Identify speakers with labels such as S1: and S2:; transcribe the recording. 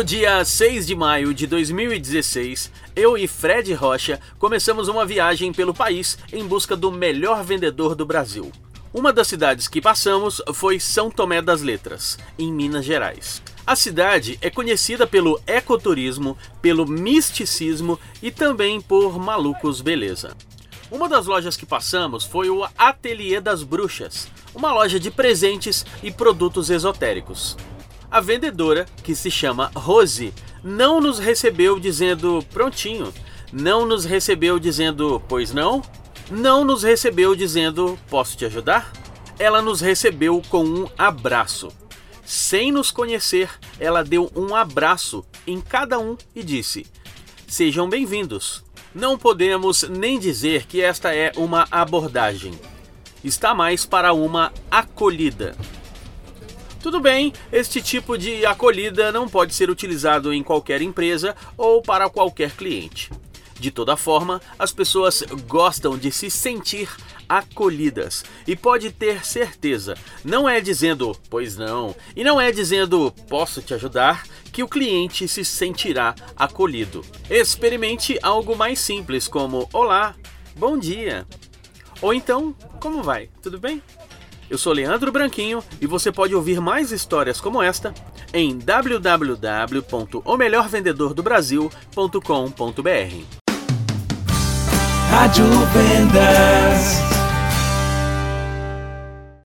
S1: No dia 6 de maio de 2016, eu e Fred Rocha começamos uma viagem pelo país em busca do melhor vendedor do Brasil. Uma das cidades que passamos foi São Tomé das Letras, em Minas Gerais. A cidade é conhecida pelo ecoturismo, pelo misticismo e também por malucos beleza. Uma das lojas que passamos foi o Ateliê das Bruxas, uma loja de presentes e produtos esotéricos. A vendedora, que se chama Rose, não nos recebeu dizendo prontinho, não nos recebeu dizendo pois não, não nos recebeu dizendo posso te ajudar. Ela nos recebeu com um abraço. Sem nos conhecer, ela deu um abraço em cada um e disse: Sejam bem-vindos. Não podemos nem dizer que esta é uma abordagem. Está mais para uma acolhida. Tudo bem, este tipo de acolhida não pode ser utilizado em qualquer empresa ou para qualquer cliente. De toda forma, as pessoas gostam de se sentir acolhidas e pode ter certeza, não é dizendo pois não e não é dizendo posso te ajudar que o cliente se sentirá acolhido. Experimente algo mais simples como olá, bom dia. Ou então, como vai? Tudo bem? Eu sou Leandro Branquinho e você pode ouvir mais histórias como esta em www.omelhorvendedordobrasil.com.br. Rádio Vendas.